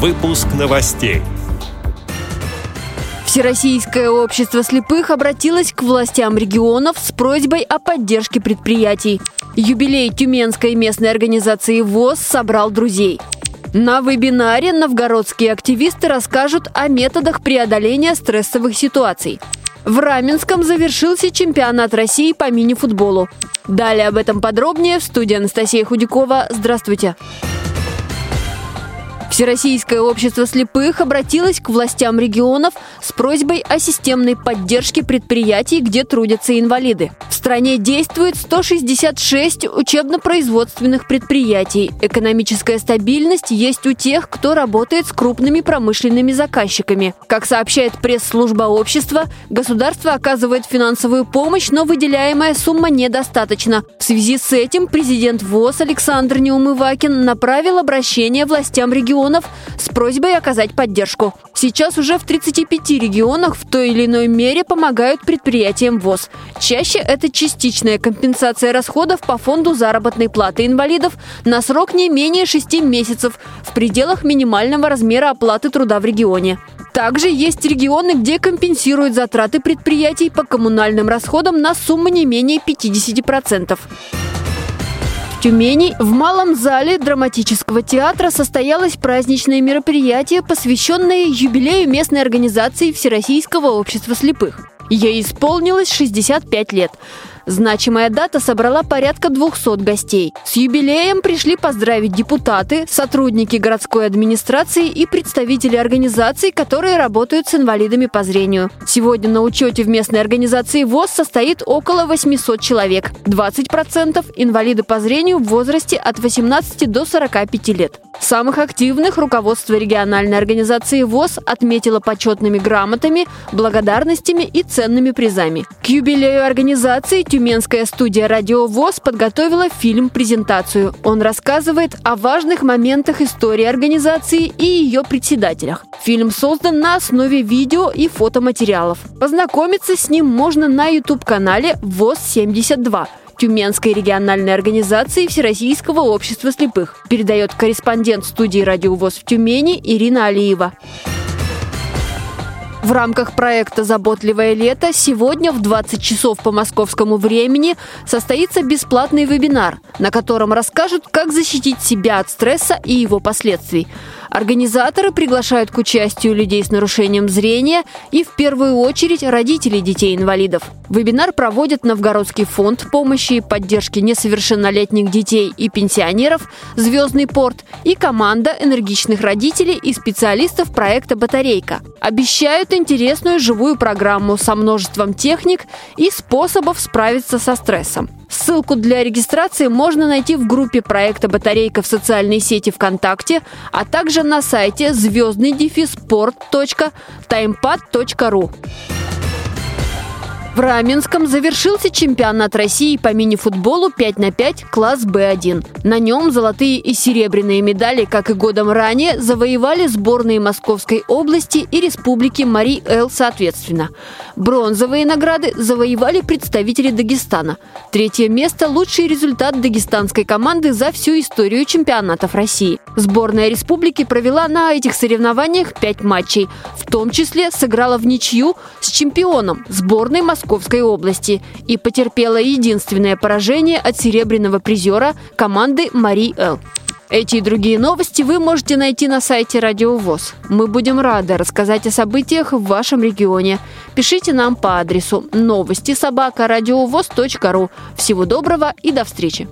Выпуск новостей. Всероссийское общество слепых обратилось к властям регионов с просьбой о поддержке предприятий. Юбилей Тюменской местной организации ВОЗ собрал друзей. На вебинаре новгородские активисты расскажут о методах преодоления стрессовых ситуаций. В Раменском завершился чемпионат России по мини-футболу. Далее об этом подробнее в студии Анастасия Худякова. Здравствуйте. Всероссийское общество слепых обратилось к властям регионов с просьбой о системной поддержке предприятий, где трудятся инвалиды. В стране действует 166 учебно-производственных предприятий. Экономическая стабильность есть у тех, кто работает с крупными промышленными заказчиками. Как сообщает пресс-служба общества, государство оказывает финансовую помощь, но выделяемая сумма недостаточна. В связи с этим президент ВОЗ Александр Неумывакин направил обращение властям регионов регионов с просьбой оказать поддержку. Сейчас уже в 35 регионах в той или иной мере помогают предприятиям ВОЗ. Чаще это частичная компенсация расходов по фонду заработной платы инвалидов на срок не менее 6 месяцев в пределах минимального размера оплаты труда в регионе. Также есть регионы, где компенсируют затраты предприятий по коммунальным расходам на сумму не менее 50%. В Тюмени в Малом зале драматического театра состоялось праздничное мероприятие, посвященное юбилею местной организации Всероссийского общества слепых. Ей исполнилось 65 лет. Значимая дата собрала порядка 200 гостей. С юбилеем пришли поздравить депутаты, сотрудники городской администрации и представители организаций, которые работают с инвалидами по зрению. Сегодня на учете в местной организации ВОЗ состоит около 800 человек. 20% инвалиды по зрению в возрасте от 18 до 45 лет. Самых активных руководство региональной организации ВОЗ отметило почетными грамотами, благодарностями и ценными призами. К юбилею организации Тюменская студия «Радио ВОЗ» подготовила фильм-презентацию. Он рассказывает о важных моментах истории организации и ее председателях. Фильм создан на основе видео и фотоматериалов. Познакомиться с ним можно на YouTube-канале ВОЗ-72 Тюменской региональной организации Всероссийского общества слепых, передает корреспондент студии «Радиовоз» в Тюмени Ирина Алиева. В рамках проекта «Заботливое лето» сегодня в 20 часов по московскому времени состоится бесплатный вебинар, на котором расскажут, как защитить себя от стресса и его последствий. Организаторы приглашают к участию людей с нарушением зрения и в первую очередь родителей детей-инвалидов. Вебинар проводит Новгородский фонд помощи и поддержки несовершеннолетних детей и пенсионеров «Звездный порт» и команда энергичных родителей и специалистов проекта «Батарейка». Обещают интересную живую программу со множеством техник и способов справиться со стрессом. Ссылку для регистрации можно найти в группе проекта «Батарейка» в социальной сети ВКонтакте, а также на сайте звездный дефис спорт.таймпад.ру. В Раменском завершился чемпионат России по мини-футболу 5 на 5 класс Б1. На нем золотые и серебряные медали, как и годом ранее, завоевали сборные Московской области и Республики Мари-Эл соответственно. Бронзовые награды завоевали представители Дагестана. Третье место – лучший результат дагестанской команды за всю историю чемпионатов России. Сборная республики провела на этих соревнованиях 5 матчей, в том числе сыграла в ничью с чемпионом сборной Московской Московской области и потерпела единственное поражение от серебряного призера команды Мари Эл. Эти и другие новости вы можете найти на сайте Радио ВОЗ. Мы будем рады рассказать о событиях в вашем регионе. Пишите нам по адресу новости собака ру. Всего доброго и до встречи!